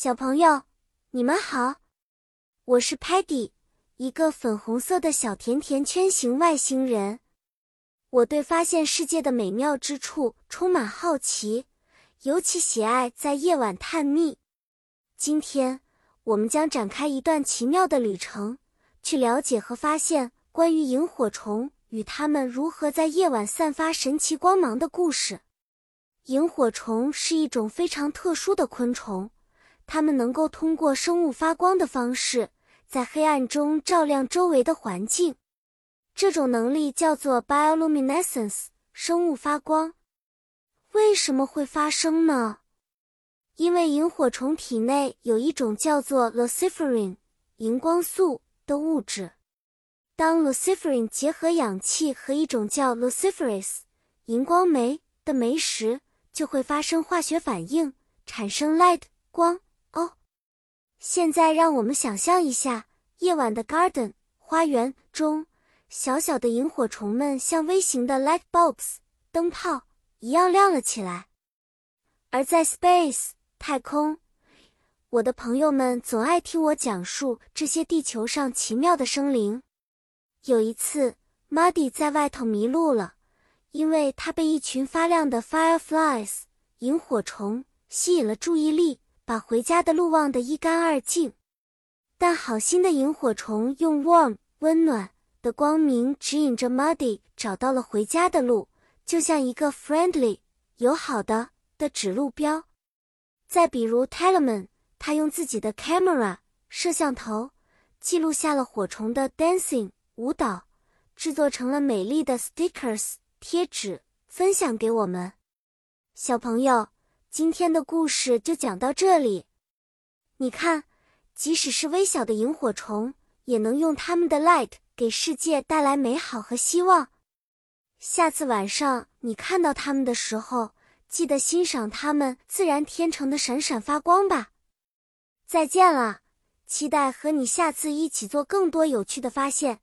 小朋友，你们好，我是 Patty，一个粉红色的小甜甜圈型外星人。我对发现世界的美妙之处充满好奇，尤其喜爱在夜晚探秘。今天，我们将展开一段奇妙的旅程，去了解和发现关于萤火虫与它们如何在夜晚散发神奇光芒的故事。萤火虫是一种非常特殊的昆虫。它们能够通过生物发光的方式，在黑暗中照亮周围的环境。这种能力叫做 bioluminescence，生物发光。为什么会发生呢？因为萤火虫体内有一种叫做 luciferin 荧光素的物质。当 luciferin 结合氧气和一种叫 luciferase 荧光酶的酶时，就会发生化学反应，产生 light 光。哦，现在让我们想象一下，夜晚的 garden 花园中，小小的萤火虫们像微型的 light bulbs 灯泡一样亮了起来。而在 space 太空，我的朋友们总爱听我讲述这些地球上奇妙的生灵。有一次，Muddy 在外头迷路了，因为他被一群发亮的 fireflies 萤火虫吸引了注意力。把回家的路忘得一干二净，但好心的萤火虫用 warm 温暖的光明指引着 Muddy 找到了回家的路，就像一个 friendly 友好的的指路标。再比如 Telemann，他用自己的 camera 摄像头记录下了火虫的 dancing 舞蹈，制作成了美丽的 stickers 贴纸，分享给我们小朋友。今天的故事就讲到这里。你看，即使是微小的萤火虫，也能用它们的 light 给世界带来美好和希望。下次晚上你看到它们的时候，记得欣赏它们自然天成的闪闪发光吧。再见了，期待和你下次一起做更多有趣的发现。